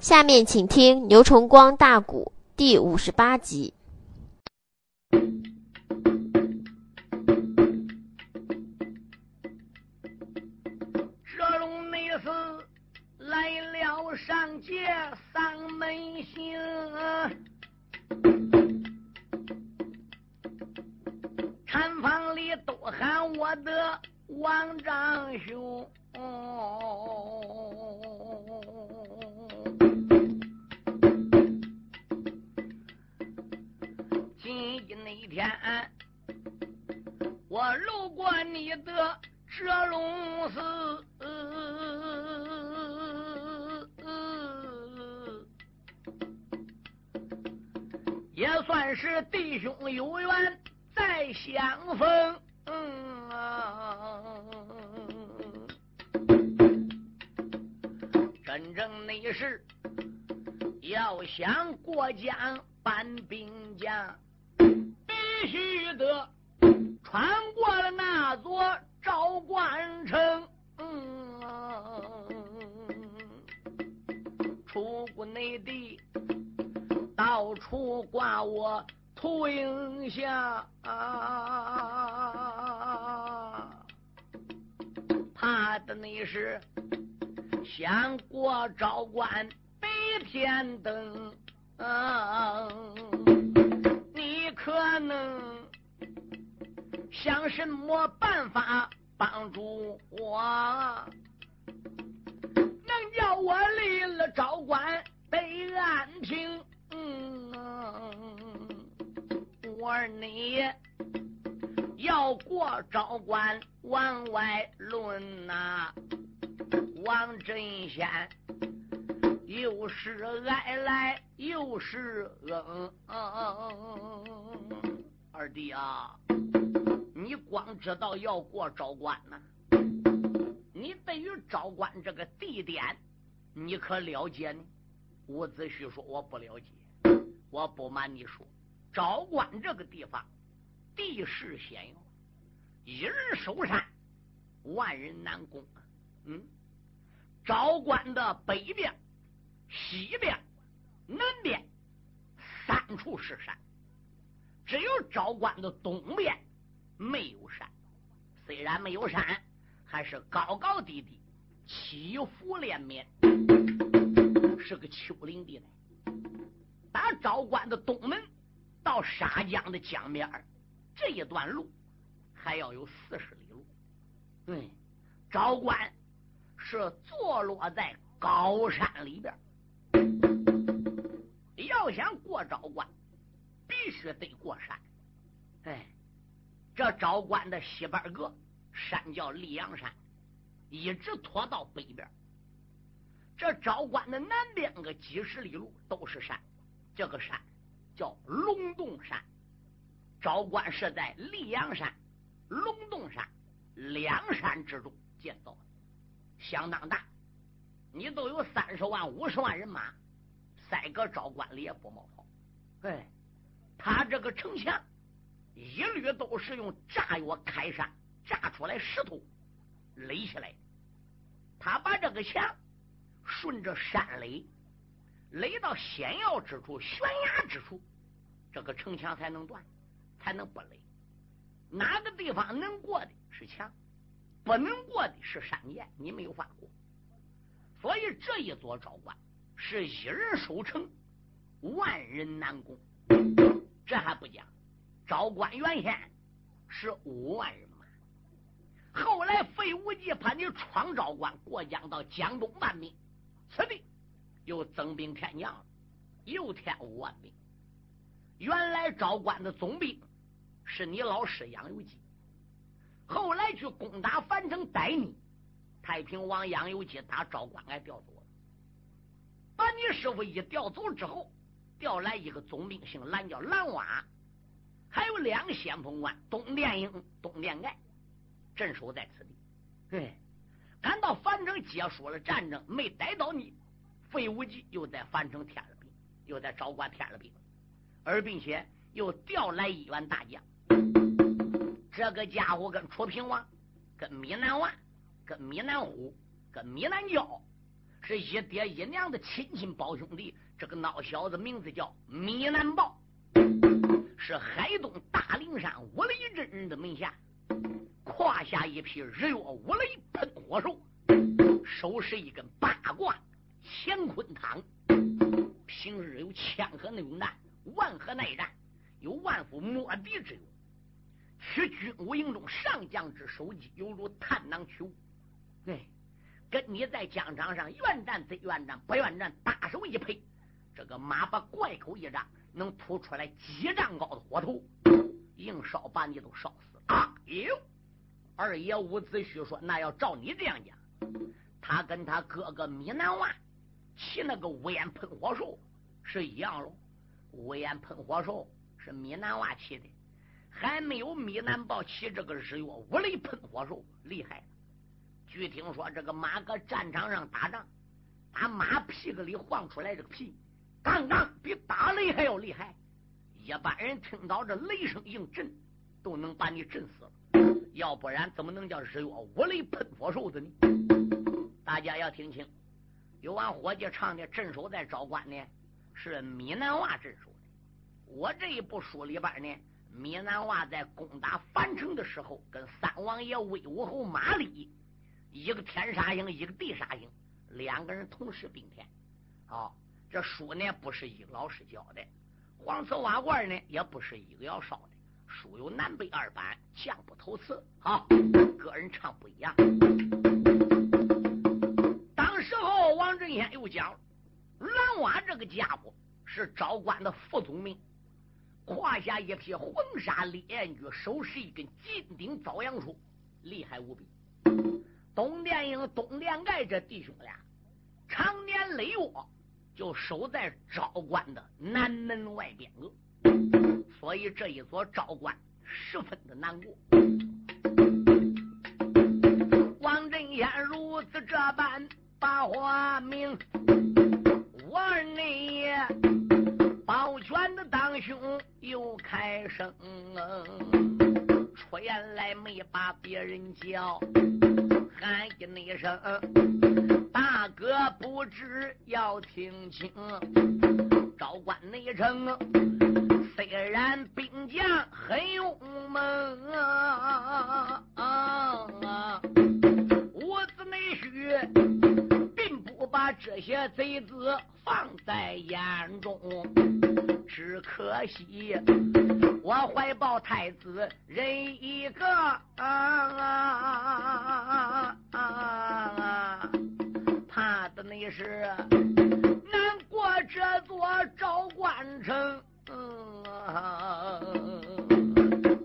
下面请听牛崇光大鼓第五十八集。秃鹰下，怕的那是。想过昭关北天灯，你可能想什么办法帮助我？能叫我离了昭关北安平？嗯我儿你要过昭关往外论呐！王真仙又是哀来又是恩，二弟啊，你光知道要过昭关呢，你对于昭关这个地点，你可了解呢？伍子胥说我不了解，我不瞒你说，昭关这个地方地势险要，一人守山，万人难攻，嗯。昭关的北边、西边、南边三处是山，只有昭关的东边没有山。虽然没有山，还是高高低低、起伏连绵，是个丘陵地带。打昭关的东门到沙江的江边这一段路还要有四十里路。对，昭关。是坐落在高山里边，要想过昭关，必须得过山。哎，这昭关的西边个山叫溧阳山，一直拖到北边。这昭关的南边个几十里路都是山，这个山叫龙洞山。昭关是在溧阳山、龙洞山两山之中建造的。相当大，你都有三十万、五十万人马，塞个昭关里也不冒泡。哎，他这个城墙一律都是用炸药开山炸出来石头垒起来。他把这个墙顺着山垒，垒到险要之处、悬崖之处，这个城墙才能断，才能不垒。哪个地方能过的是墙？不能过的是山涧，你没有法过，所以这一座昭关是一人守城，万人难攻。这还不讲，昭关原先是五万人马，后来费无忌怕你闯昭关，过江到江东半边，此地又增兵添将，又添五万兵。原来昭关的总兵是你老师杨由基。后来去攻打樊城逮你，太平王杨由基打昭关给调走了。把你师傅一调走之后，调来一个总兵，姓蓝，叫蓝娃，还有两个先锋官，东殿英、东殿盖，镇守在此地。对，赶到樊城结束了战争，没逮到你，费无忌又在樊城添了兵，又在昭关添了兵，而并且又调来一员大将。这个家伙跟楚平王、跟米南王、跟米南虎、跟米南娇是一爹一娘的亲亲胞兄弟。这个孬小子名字叫米南豹，是海东大灵山五雷真人的门下，胯下一匹日月五雷喷火兽，手是一根八卦乾坤汤。平日有千河内战，万河内战，有万夫莫敌之勇。取军武营中上将之首级，犹如探囊取物。哎，跟你在疆场上愿战则愿战，不愿战大手一拍。这个马把怪口一张，能吐出来几丈高的火头，硬烧把你都烧死啊！哟，二爷伍子胥说：“那要照你这样讲，他跟他哥哥米南娃骑那个乌烟喷火兽是一样喽。无烟喷火兽是米南娃骑的。”还没有米南豹骑这个日月五雷喷火兽厉害。据听说，这个马搁战场上打仗，打马屁股里晃出来这个屁，杠杠比打雷还要厉害。一般人听到这雷声应震，都能把你震死了。要不然怎么能叫日月五雷喷火兽子呢？大家要听清，有俺伙计唱的镇守在昭关呢，是米南娃镇守的。我这一部书里边呢。米南娃在攻打樊城的时候，跟三王爷威武侯马立，一个天杀星，一个地杀星，两个人同时并天。好，这书呢不是一个老师教的，黄瓷瓦罐呢也不是一个要烧的。书有南北二版，将不投词。好，个人唱不一样。当时候，王振先又讲，蓝娃这个家伙是昭关的副总兵。胯下一匹黄沙烈焰驹，手持一根金顶枣阳杵，厉害无比。东殿英、东殿盖这弟兄俩，常年累月就守在昭关的南门外边额，所以这一座昭关十分的难过。王振先如此这般把话明，我呢？保全的当兄又开声，出言来没把别人叫，喊一声大哥，不知要听清。昭关内城虽然兵将很勇猛啊,啊,啊,啊，我子内婿。把这些贼子放在眼中，只可惜我怀抱太子人一个，怕的那是难过这座赵关城。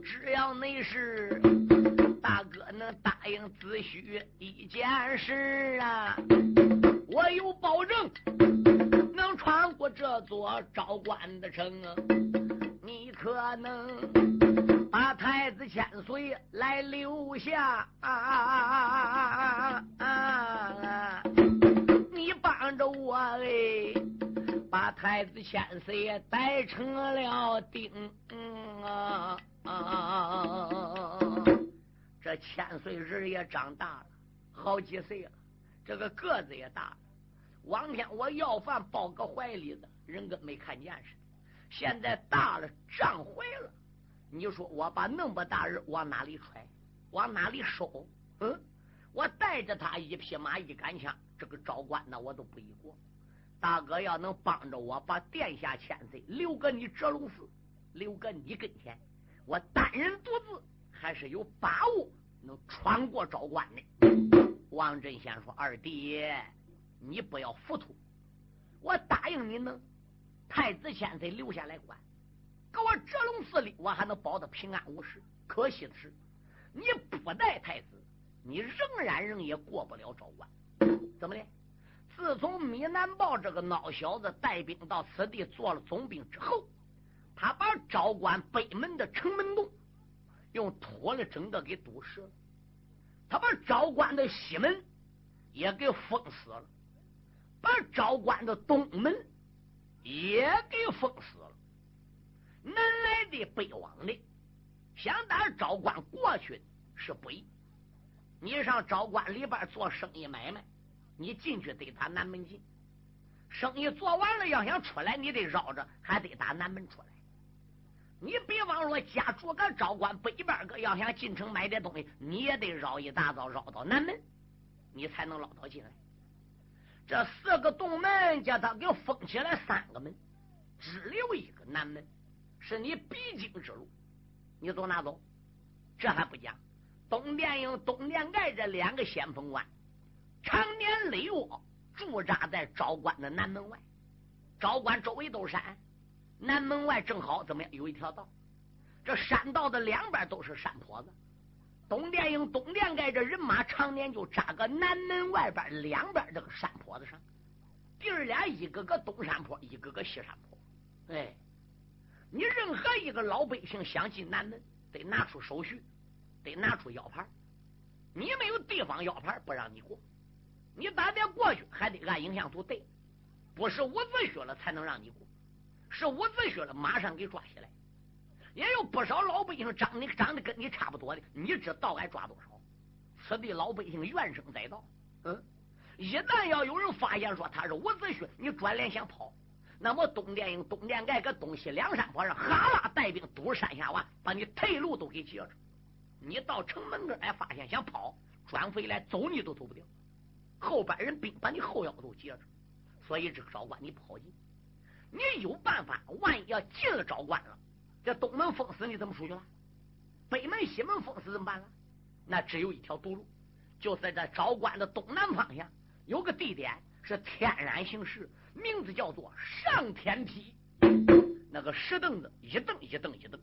只要那是大哥能答应子虚一件事啊。我有保证，能穿过这座昭关的城啊，你可能把太子千岁来留下啊？你帮着我哎，把太子千岁带成了丁啊！这千岁人也长大了，好几岁了。这个个子也大了，往天我要饭抱个怀里的，人跟没看见似的。现在大了，胀坏了。你说我把那么大人往哪里揣，往哪里收？嗯，我带着他一匹马一杆枪，这个招关那我都不易过。大哥要能帮着我把殿下千岁留个你折龙寺，留个你跟前，我单人独自还是有把握能穿过招关的。王振先说：“二弟，你不要糊涂，我答应你能太子千岁留下来管，搁我折龙寺里，我还能保得平安无事。可惜的是，你不带太子，你仍然仍也过不了昭关。怎么的？自从米南豹这个孬小子带兵到此地做了总兵之后，他把昭关北门的城门洞用土了整个给堵实了。”他把昭关的西门也给封死了，把昭关的东门也给封死了。南来的、北往的，想打昭关过去是不易。你上昭关里边做生意买卖，你进去得打南门进，生意做完了要想出来，你得绕着，还得打南门出来。你比方说家住个昭关北边个，要想进城买点东西，你也得绕一大道绕到南门，你才能捞到进来。这四个洞门叫他给封起来三个门，只留一个南门，是你必经之路。你走哪走？这还不讲，东殿营、东殿盖这两个先锋官，常年累月驻扎在昭关的南门外。昭关周围都是山，南门外正好怎么样？有一条道，这山道的两边都是山坡子。东殿营、东殿盖这人马常年就扎个南门外边两边这个山坡子上，弟儿俩一个个东山坡，一个个西山坡。哎，你任何一个老百姓想进南门，得拿出手续，得拿出腰牌。你没有地方腰牌，不让你过。你打点过去，还得按影像图对，不是五子靴了才能让你过，是五子靴了马上给抓起来。也有不少老百姓长得长得跟你差不多的，你知道该抓多少？此地老百姓怨声载道。嗯，一旦要有人发现说他是伍子胥，你转脸想跑，那么东殿营、东殿盖搁东西两山坡上，哈啦带兵堵山下洼，把你退路都给截住。你到城门根儿，哎，发现想跑，转回来走你都走不掉，后边人兵把你后腰都截住。所以这个招关你不好进，你有办法，万一要进了招关了。这东门封死，你怎么出去了？北门、西门封死怎么办了？那只有一条独路，就在这昭关的东南方向，有个地点是天然形石，名字叫做上天梯。那个石凳子一蹬一蹬一蹬，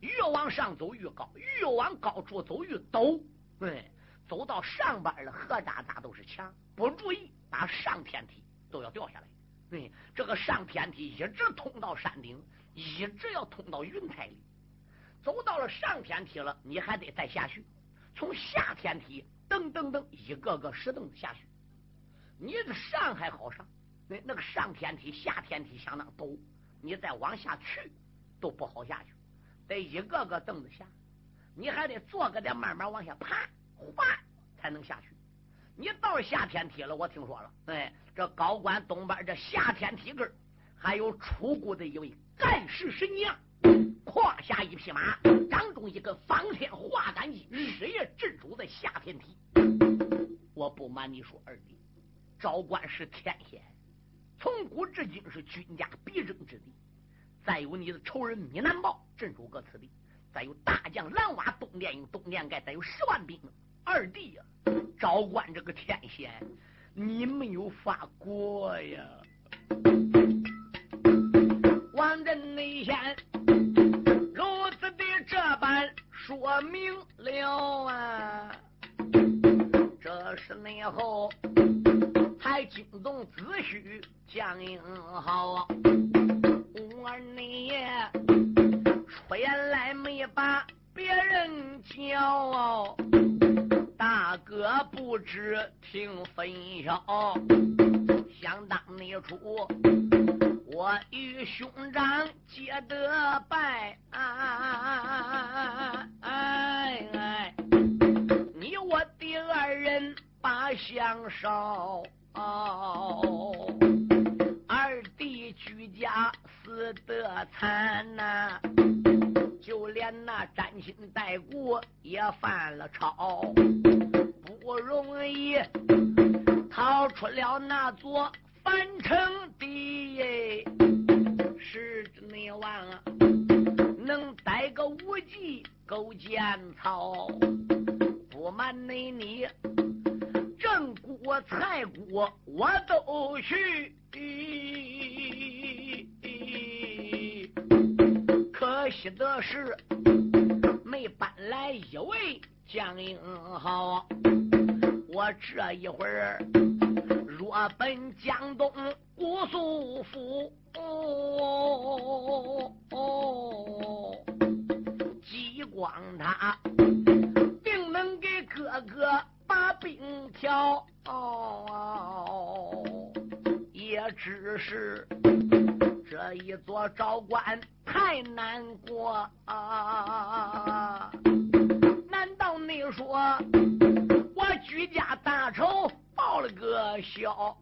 越往上走越高，越往高处走越陡。对，走到上边了，何渣渣都是墙，不注意把上天梯都要掉下来。对，这个上天梯一直通到山顶。一直要通到云台里，走到了上天梯了，你还得再下去。从下天梯噔噔噔一个个石凳子下去，你这上还好上，那那个上天梯下天梯相当陡，你再往下去都不好下去，得一个个凳子下，你还得坐个得慢慢往下爬滑才能下去。你到下天梯了，我听说了，哎，这高官东边这下天梯根还有出国的一位。盖世神将，胯下一匹马，掌中一个方天画戟，日夜镇守在下天梯。我不瞒你说，二弟，昭关是天险，从古至今是军家必争之地。再有你的仇人米南豹镇守搁此地，再有大将蓝瓦东殿营东殿盖，再有十万兵。二弟呀，昭关这个天险，你没有发过呀。王振内先。如此的这般说明了啊，这是内后还惊动子虚将英豪，五儿内爷出言来没把别人叫，大哥不知听分晓，想当你出。我与兄长结得拜，你我第二人把相烧，二弟居家死得惨呐，就连那沾亲带故也犯了抄，不容易逃出了那座。翻城的是内王能逮个无忌勾践草，不瞒你，你正国财国我都去，可惜的是没搬来一位将英豪，我这一会儿。我本江东姑苏府，激光他定能给哥哥把兵调，也只是这一座昭关太难过啊！难道你说我居家大仇？报了个晓。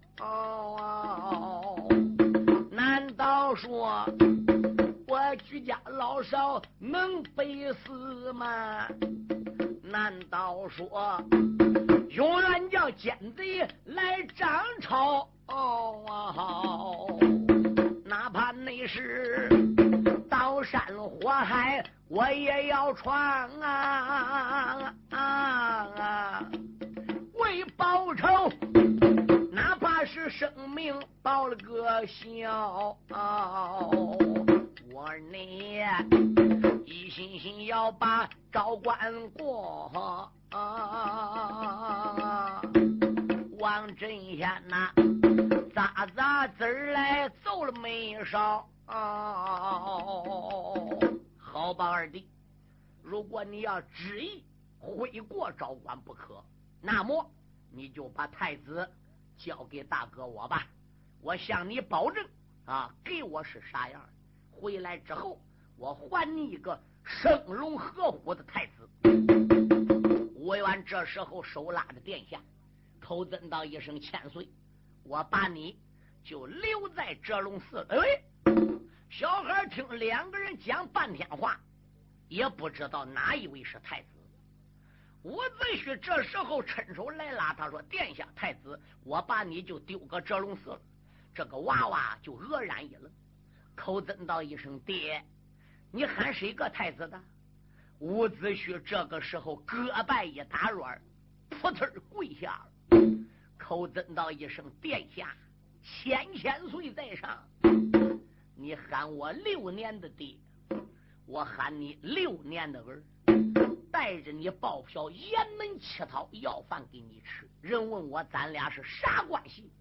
难道说我居家老少能背死吗？难道说永远叫奸贼来张超？哪怕那是刀山火海，我也要闯啊！为报仇，哪怕是生命报了个销，我呢一心心要把招关过。王振贤呐，咋咋子来走了没少？好吧，二弟，如果你要执意回国招关不可，那么你就把太子交给大哥我吧。我向你保证啊，给我是啥样，回来之后我还你一个生龙活虎的太子。吴元这时候手拉着殿下。口尊道一声千岁，我把你就留在折龙寺。哎，小孩听两个人讲半天话，也不知道哪一位是太子。伍子胥这时候伸手来拉他说：“殿下，太子，我把你就丢个折龙寺了。”这个娃娃就愕然一愣，口尊道一声：“爹，你喊谁个太子的？”伍子胥这个时候胳膊一打软，扑腾跪下了。口尊道一声：“殿下，千千岁在上，你喊我六年的爹，我喊你六年的儿，带着你报票，沿门乞讨要饭给你吃。人问我咱俩是啥关系，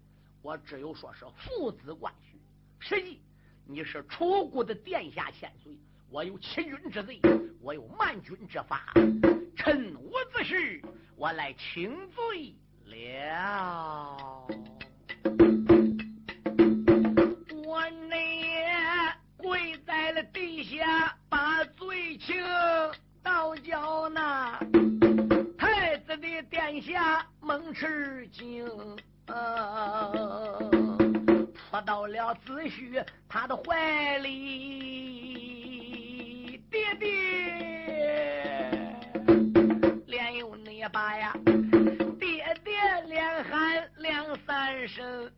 我只有说是父子关系。实际你是楚国的殿下千岁，我有欺君之罪，我有慢君之法，臣伍子胥，我来请罪。”了，我呢跪在了地下，把罪情倒叫那太子的殿下蒙吃惊，扑到了子胥他的怀里，爹爹，连有那把呀。爹爹连喊两三声，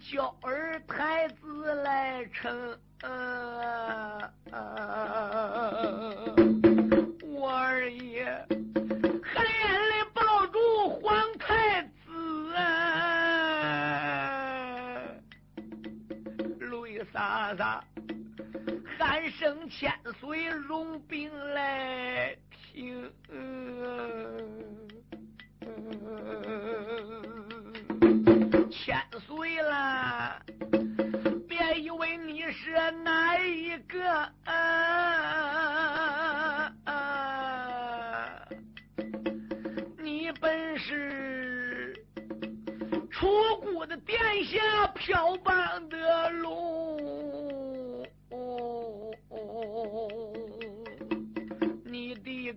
叫儿太子来称？我二爷含眼泪抱住皇太子。啥啥，喊声千岁容兵来听，你是哪一个，你本是楚国的殿下飘荡的龙。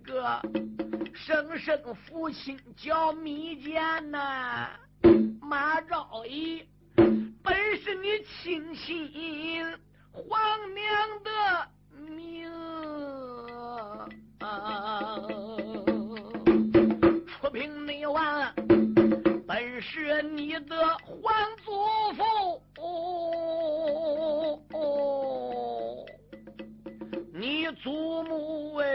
个生身父亲叫密剑呐，马昭仪本是你亲亲皇娘的命，出兵内王本是你的皇祖父，你祖母哎。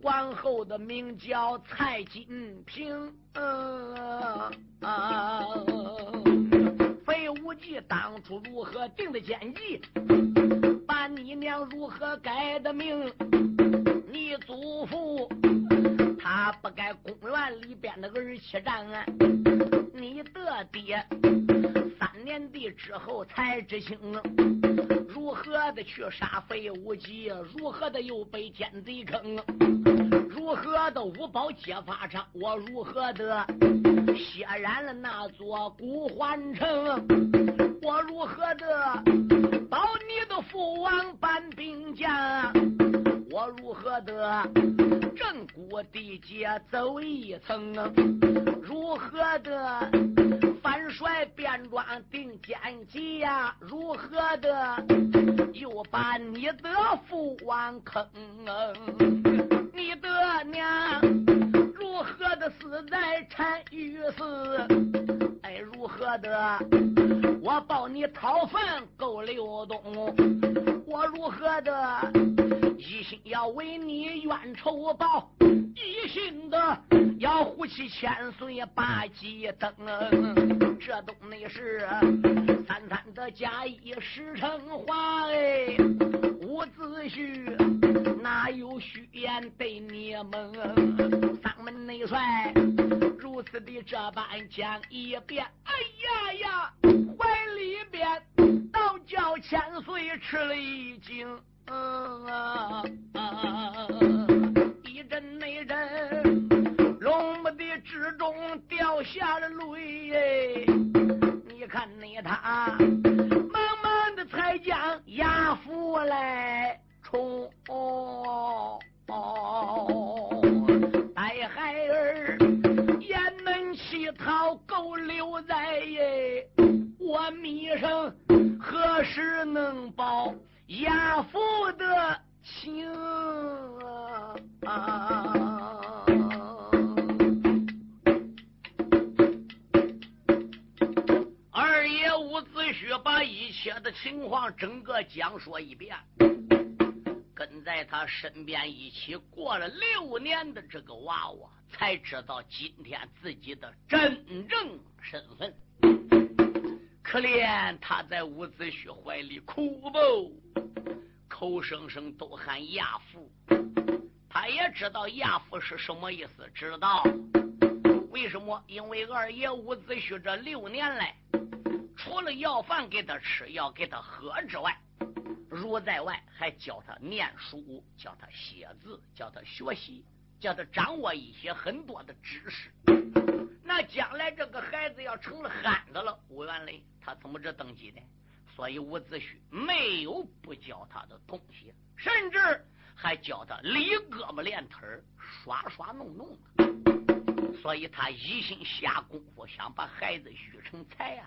皇后的名叫蔡金平，嗯何定的奸计，把你娘如何改的命？不该公园里边的儿妻战啊！你的爹三年的之后才知情，如何的去杀费无忌，如何的又被奸贼坑？如何的五宝揭发场？我如何的血染了那座古环城？我如何的保你的父王搬兵将？如何的正骨地界走一层？如何的反帅变装定奸计呀？如何的又把你的父王坑？你的娘如何的死在单于寺？哎，如何的我报你讨坟够流东？我如何的？一心要为你冤仇报，一心的要护妻千岁把鸡登，这都那是三三的假意实成话哎。伍子胥哪有虚言对你们？三门内帅如此的这般讲一遍，哎呀呀，怀里边倒叫千岁吃了一惊。嗯啊啊！一阵那阵，龙目的之中掉下了泪。你看那他慢慢的才将押赴来冲，带在耶我迷生何时能报？亚父的情啊！二爷伍子胥把一切的情况整个讲说一遍，跟在他身边一起过了六年的这个娃娃，才知道今天自己的真正身份。可怜他在伍子胥怀里哭不，口声声都喊亚父。他也知道亚父是什么意思，知道为什么？因为二爷伍子胥这六年来，除了要饭给他吃、要给他喝之外，如在外还教他念书、教他写字、教他学习、教他掌握一些很多的知识。那将来这个孩子要成了憨子了，吴元雷他怎么这登基呢？所以伍子胥没有不教他的东西，甚至还教他理胳膊练腿、耍耍弄弄。所以他一心下功夫，想把孩子育成才呀。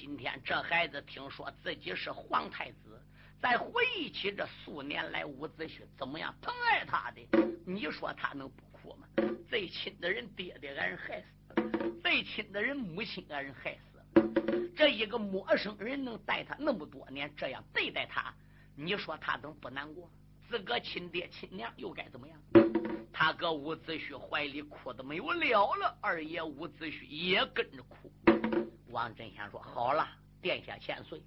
今天这孩子听说自己是皇太子，再回忆起这数年来伍子胥怎么样疼爱他的，你说他能不哭吗？最亲的人，爹爹俺人害死；最亲的人，母亲俺人害死。这一个陌生人能带他那么多年，这样对待他，你说他能不难过？自个亲爹亲娘又该怎么样？他搁伍子胥怀里哭的没有了了，二爷伍子胥也跟着哭。王振先说：“好了，殿下千岁，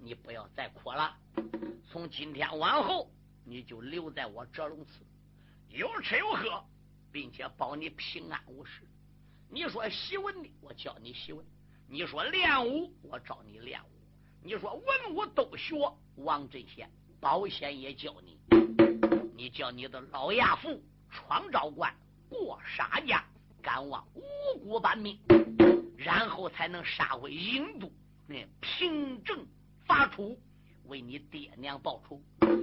你不要再哭了。从今天往后，你就留在我折龙寺，有吃有喝。”并且保你平安无事。你说习文的，我教你习文；你说练武，我教你练武；你说文武都学，王振先保险也教你。你叫你的老亚父闯昭关，过沙家，赶往五谷搬命，然后才能杀回郢都，那平正发出，为你爹娘报仇，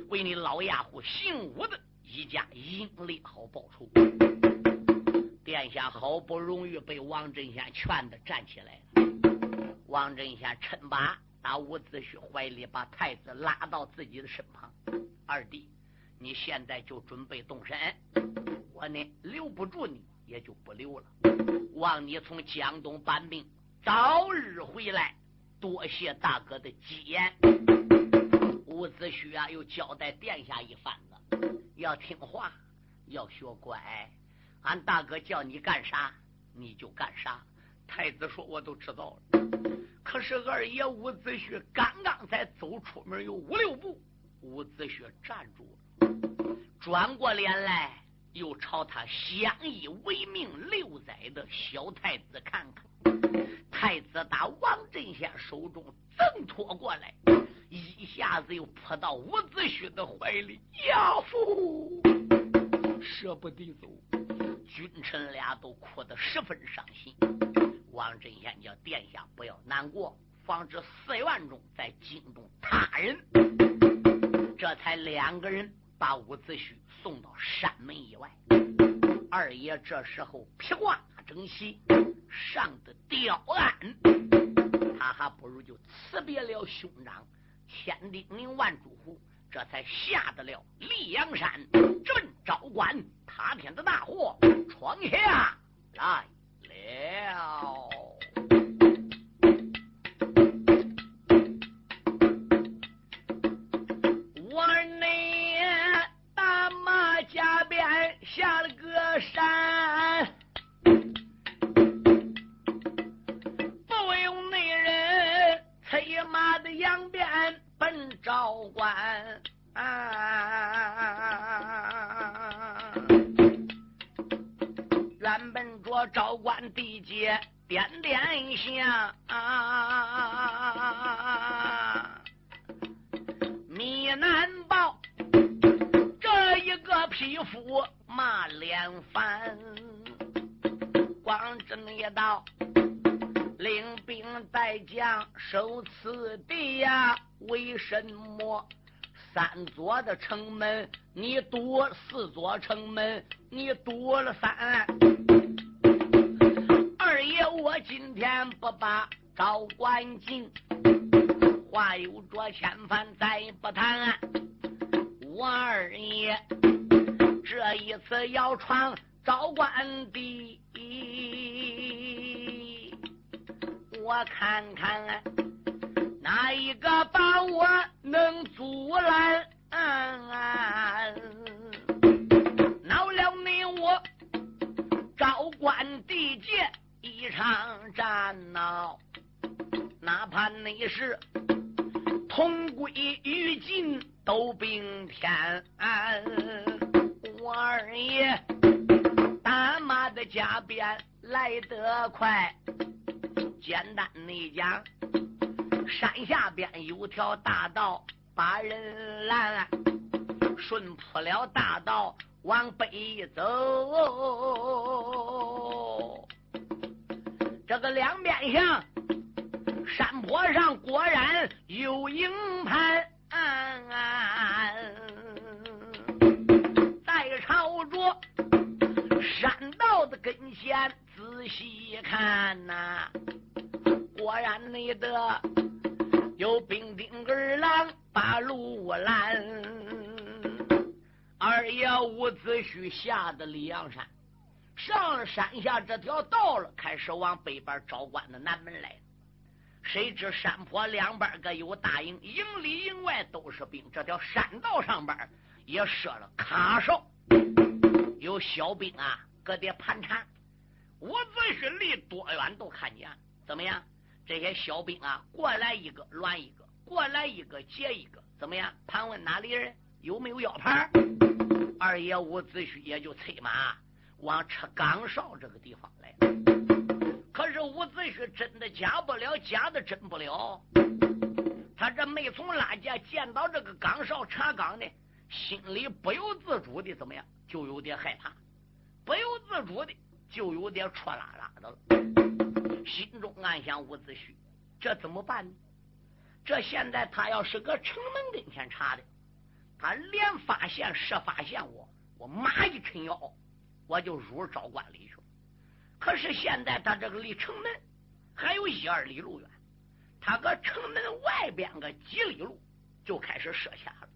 为你老亚父姓武的一家英烈好报仇。殿下好不容易被王振先劝的站起来了，王振先趁把打伍子胥怀里把太子拉到自己的身旁。二弟，你现在就准备动身，我呢留不住你，也就不留了。望你从江东搬兵，早日回来。多谢大哥的吉言。伍子胥啊，又交代殿下一番子，要听话，要学乖。俺大哥叫你干啥，你就干啥。太子说：“我都知道了。”可是二爷伍子胥刚刚才走出门有五六步，伍子胥站住了，转过脸来，又朝他相依为命六载的小太子看看。太子打王振先手中挣脱过来，一下子又扑到伍子胥的怀里，呀父。舍不得走。君臣俩都哭得十分伤心。王振贤叫殿下不要难过，防止四院中再惊动他人。这才两个人把伍子胥送到山门以外。二爷这时候披挂整齐，上的吊鞍，他还不如就辞别了兄长，千叮咛万嘱咐，这才下得了溧阳山，镇昭关。塌天的大祸闯下来一个把我能阻拦？恼了你我昭关地界一场战闹，哪怕你是同归于尽都并天。我二爷打马的加鞭来得快，简单你讲。山下边有条大道把人拦，顺铺了大道往北走。这个两边上山坡上果然有营盘，在朝着山道的跟前仔细看呐，果然你的。有兵丁儿郎把路拦，二爷伍子胥下的李阳山，上了山下这条道了，开始往北边招关的南门来。谁知山坡两边各有大营，营里营外都是兵。这条山道上边也设了卡哨，有小兵啊，搁点盘缠。伍子胥离多远都看见，怎么样？这些小兵啊，过来一个乱一个，过来一个接一个，怎么样？盘问哪里人有没有腰牌？二爷伍子胥也就催马往车岗哨这个地方来。可是伍子胥真的假不了，假的真不了。他这没从拉架见到这个岗哨查岗的，心里不由自主的怎么样？就有点害怕，不由自主的就有点戳拉拉的了。心中暗想：伍子胥，这怎么办呢？这现在他要是搁城门跟前查的，他连发现设发现我，我马一抻腰，我就入昭关里去了。可是现在他这个离城门还有一二里路远，他搁城门外边个几里路就开始设下了。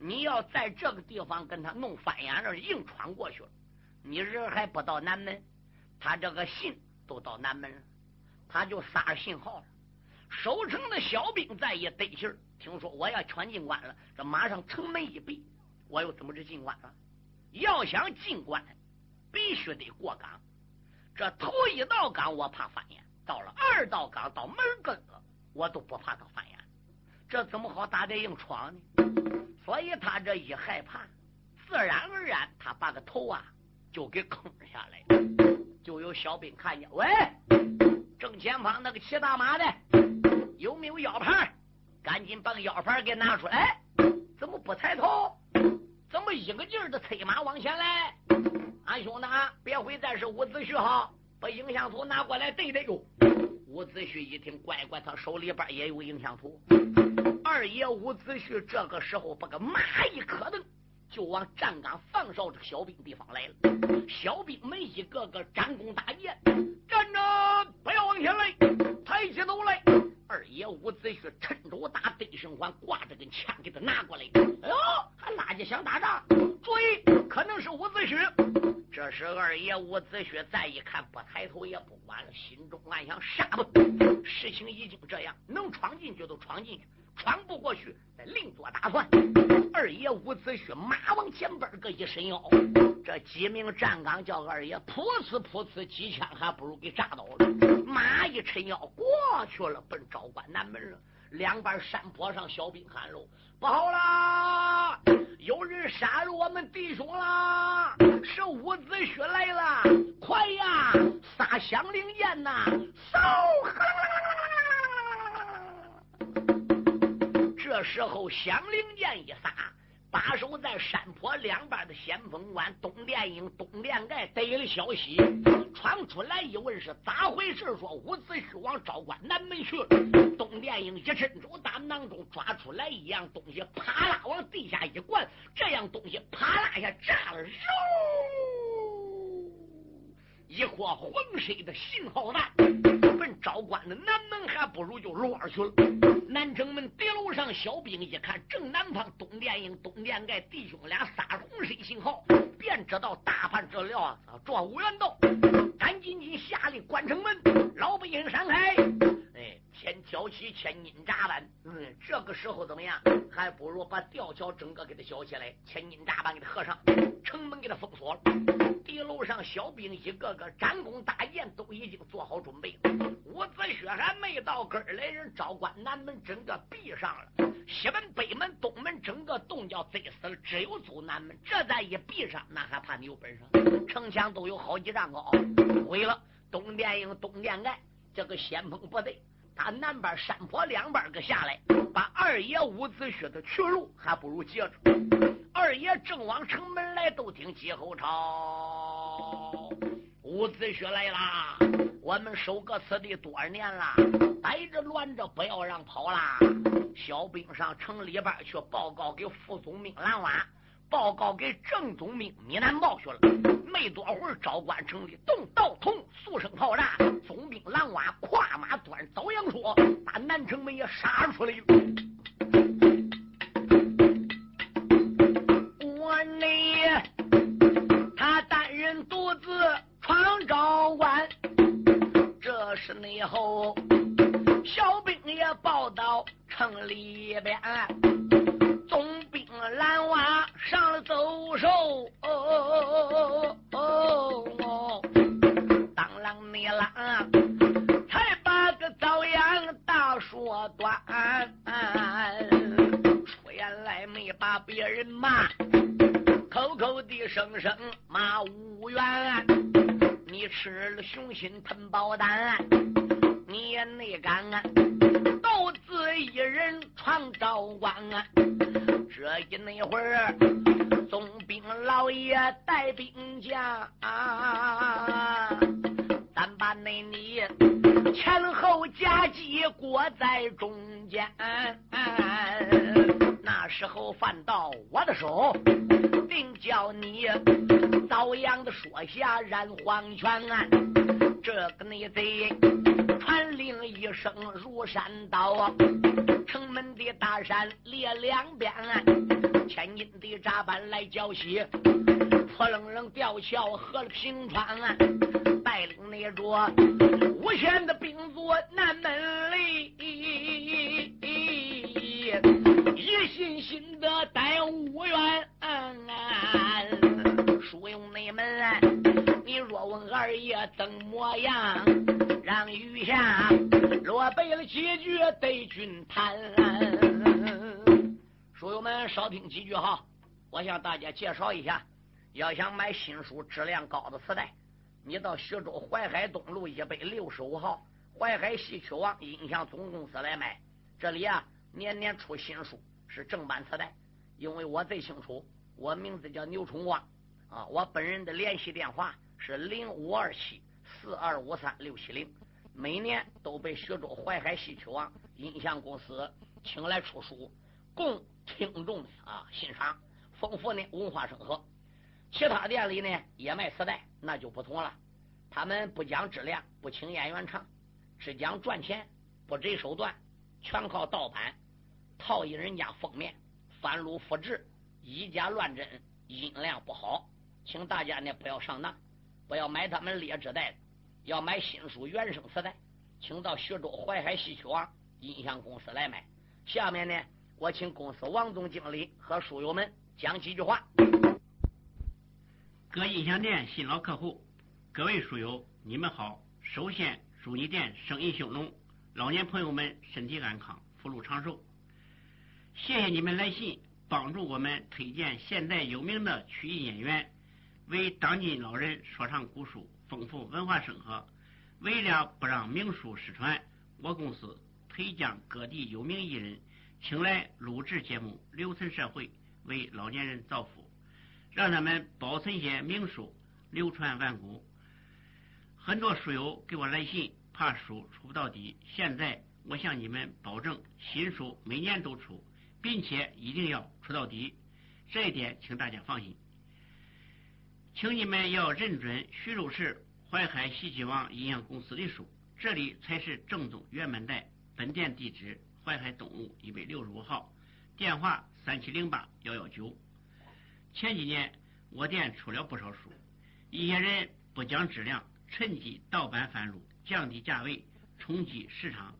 你要在这个地方跟他弄翻眼了，硬闯过去了，你人还不到南门，他这个信。都到南门了，他就撒信号了。守城的小兵再一得信听说我要闯进关了，这马上城门一闭，我又怎么着进关了？要想进关，必须得过岗。这头一道岗我怕翻眼，到了二道岗到门根了，我都不怕他翻眼。这怎么好打得硬闯呢？所以他这一害怕，自然而然他把个头啊就给坑下来了。就有小兵看见，喂，正前方那个骑大马的有没有腰牌？赶紧把腰牌给拿出来。怎么不抬头？怎么一个劲儿的催马往前来？俺兄弟，别回，再是伍子胥哈，把影像图拿过来对对哟。伍子胥一听，乖乖，他手里边也有影像图。二爷伍子胥这个时候把个马一磕蹬，就往站岗放哨这个小兵地方来了。小兵们一个个展弓搭箭，站着，不要往前来，抬起头来。二爷伍子胥趁手打对生环，挂着根枪给他拿过来。哎呦，还拉架想打仗？注意，可能是伍子胥。这时二爷伍子胥再一看，不抬头也不管了，心中暗想：杀吧！事情已经这样，能闯进去都闯进去，闯不过去再另做打算。二爷伍子胥马往前边个一伸腰，这几名站岗叫二爷噗呲噗呲几枪，还不如给炸倒了。马一抻腰过去了，奔昭关南门了。两边山坡上小兵喊喽：“不好啦！有人杀了我们弟兄啦！是伍子胥来了！快呀，撒响铃箭呐！扫！”这时候响铃箭一撒。把守在山坡两边的先锋官东殿英、东殿盖得了消息，传出来一问是咋回事？说伍子胥往昭关南门去了。东殿英一伸手打囊中抓出来一样东西，啪啦往地下一灌，这样东西啪啦一下炸了，肉一颗浑身的信号弹。奔昭关的南门，还不如就落去了。南城门敌楼上，小兵一看，正南方东殿营、东殿盖弟兄俩撒红身信号，便知道大叛之料啊！状元道，赶紧紧下令关城门，老百姓闪开。哎，先挑起千斤闸板。嗯，这个时候怎么样？还不如把吊桥整个给他削起来，千斤闸板给他合上，城门给他封锁了。地楼上小兵一个个展弓搭箭，都已经做好准备了。伍子胥还没到根儿来，人昭关南门整个闭上了，西门、北门、东门整个洞叫贼死了，只有走南门。这再一闭上，那还怕你有本事？城墙都有好几丈高。毁了，东殿营、东殿盖这个先锋部队，打南边山坡两边个下来，把二爷伍子胥的去路还不如截住。二爷正往城门来，都听击后朝，伍子胥来啦！我们守个此地多少年了，逮着乱着不要让跑啦！小兵上城里边去报告给副总兵蓝瓦，报告给正总兵米南茂去了。没多会儿，昭关城里动道筒，速声炮炸，总兵蓝瓦跨马端遭阳说，把南城门也杀出来了。我呢，他单人独自闯昭关。这是内后，小兵也报到城里边，声声骂无缘。你吃了雄心吞宝丹，你也内敢啊！独自一人闯昭关啊！这一那会儿，总兵老爷带兵将，咱把那你前后夹击裹在中间。那时候犯到我的手，定叫你遭殃的说下染黄泉。这个内贼传令一声如山倒，城门的大山列两边，千斤的闸板来交袭，破楞楞吊桥合了平川，带领那着无限的兵卒南门里。一心心的待五元，书用内门，你若问二爷怎么样，让余下落背了几句对君谈。书友们少听几句哈，我向大家介绍一下，要想买新书质量高的磁带，你到徐州淮海东路一百六十五号淮海戏曲网音响总公司来买，这里啊年年出新书。是正版磁带，因为我最清楚，我名字叫牛春光啊，我本人的联系电话是零五二七四二五三六七零。每年都被徐州淮海戏曲王音像公司请来出书，供听众啊欣赏，丰富呢文化生活。其他店里呢也卖磁带，那就不同了。他们不讲质量，不请演员唱，只讲赚钱，不择手段，全靠盗版，套印人家封面，翻录复制，以假乱真，音量不好，请大家呢不要上当，不要买他们劣质带。要买新书原声磁带，请到徐州淮海戏曲王音像公司来买。下面呢，我请公司王总经理和书友们讲几句话。各音响店新老客户，各位书友，你们好！首先祝你店生意兴隆，老年朋友们身体安康，福禄长寿。谢谢你们来信，帮助我们推荐现代有名的曲艺演员，为当今老人说唱古书。丰富文化生活，为了不让名书失传，我公司推将各地有名艺人请来录制节目，留存社会，为老年人造福，让他们保存些名书，流传万古。很多书友给我来信，怕书出不到底。现在我向你们保证，新书每年都出，并且一定要出到底，这一点请大家放心。请你们要认准徐州市淮海戏曲王音像公司的书，这里才是正宗原版带。本店地址：淮海东路一百六十五号，电话三七零八幺幺九。前几年我店出了不少书，一些人不讲质量，趁机盗版贩入，降低价位，冲击市场，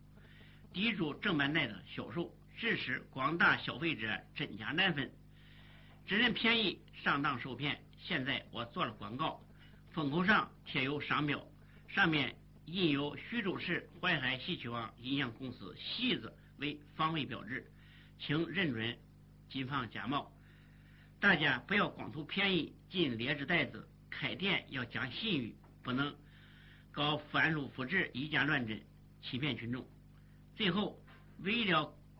抵住正版带的销售，致使广大消费者真假难分，只认便宜，上当受骗。现在我做了广告，封口上贴有商标，上面印有徐州市淮海戏曲王音像公司“戏”字为防伪标志，请认准，谨防假冒。大家不要光图便宜进劣质袋子，开店要讲信誉，不能搞翻录复制、以假乱真，欺骗群众。最后，为了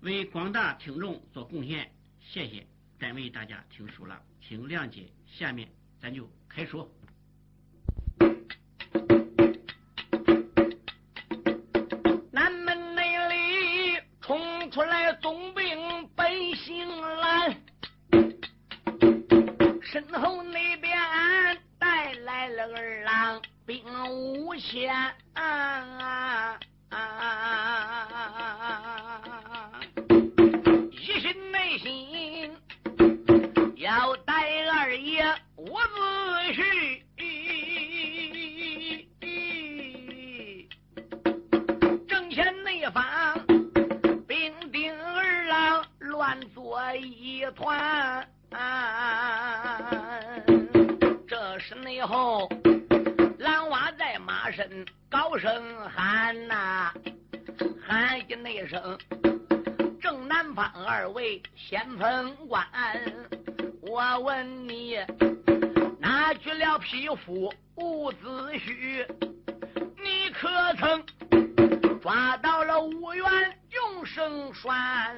为广大听众做贡献。谢谢，单为大家听书了，请谅解。下面。咱就开说。南门内里冲出来总兵百姓来，身后那边带来了二郎兵五千。我问你。拿去了匹夫伍子胥，你可曾抓到了五元永生栓？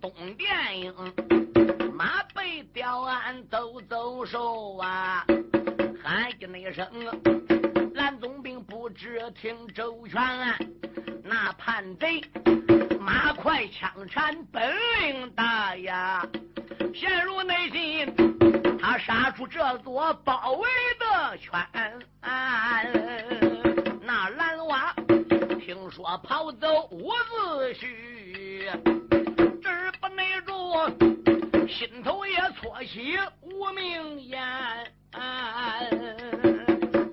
东殿营马背吊鞍走走手啊！喊一那声，蓝总兵不知听周全，那叛贼马快枪缠本领大呀！陷入内心。他杀出这座包围的圈，那蓝娃听说跑走伍子胥，这不内住，心头也错起无名言，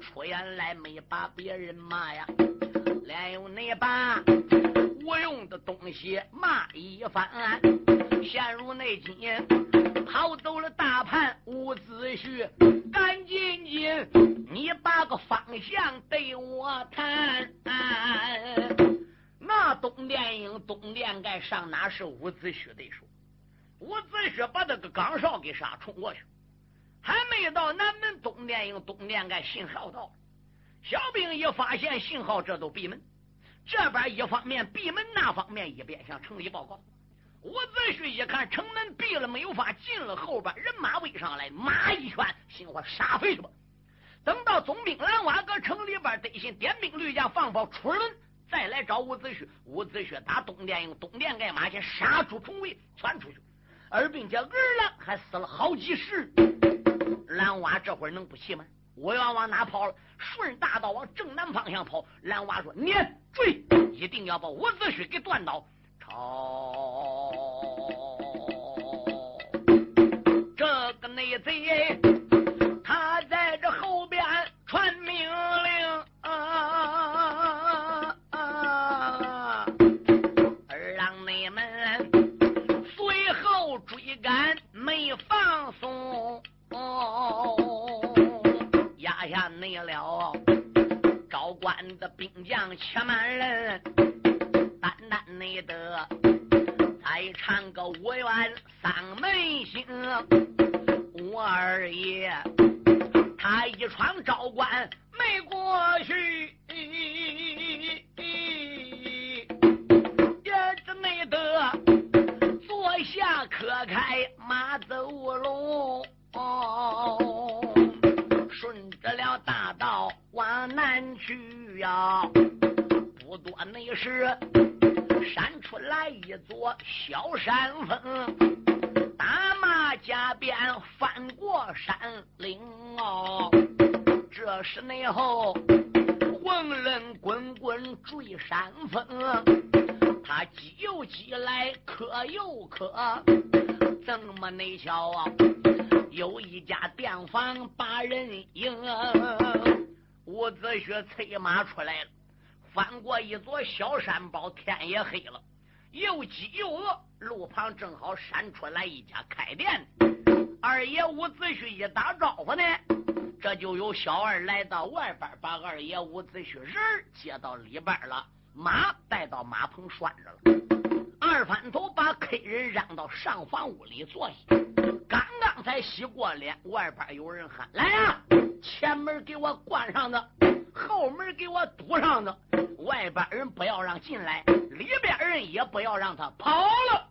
出言来没把别人骂呀，连用那把无用的东西骂一番，陷入内奸。跑走了大盘伍子胥，赶紧紧，你把个方向对我谈。那东殿英、东殿盖上哪是伍子胥的手？伍子胥把那个岗哨给杀，冲过去，还没到南门，东殿英、东殿盖信号到了。小兵一发现信号，这都闭门。这边一方面闭门，那方面一边向城里报告。伍子胥一看城门闭了，没有法进了，后边人马围上来，马一拳，心话杀回去吧。等到总兵蓝瓦搁城里边得信，点兵绿将放炮出门，再来找伍子胥。伍子胥打东殿用东殿盖马去杀出重围，窜出去，而并且儿郎还死了好几十。蓝瓦这会儿能不气吗？我要往哪跑了？顺大道往正南方向跑。蓝娃说：“撵追，一定要把伍子胥给断倒。”朝这个内贼，没了，昭官的兵将千万人，单单你的再唱个五元丧门星，我二爷他一闯昭关没过去，是，闪出来一座小山峰，打马加鞭翻过山岭哦。这时内后浑人滚滚坠山峰，他急又急来，渴又渴，怎么内瞧啊？有一家店房把人迎，伍子胥催马出来了，翻过一座小山包，天也黑了，又饥又饿，路旁正好闪出来一家开店的。二爷伍子胥一打招呼呢，这就有小二来到外边，把二爷伍子胥人接到里边了，马带到马棚拴着了。二番头把客人让到上房屋里坐下。刚刚才洗过脸，外边有人喊：“来呀，前门给我关上的，后门给我堵上了。外边人不要让进来，里边人也不要让他跑了。”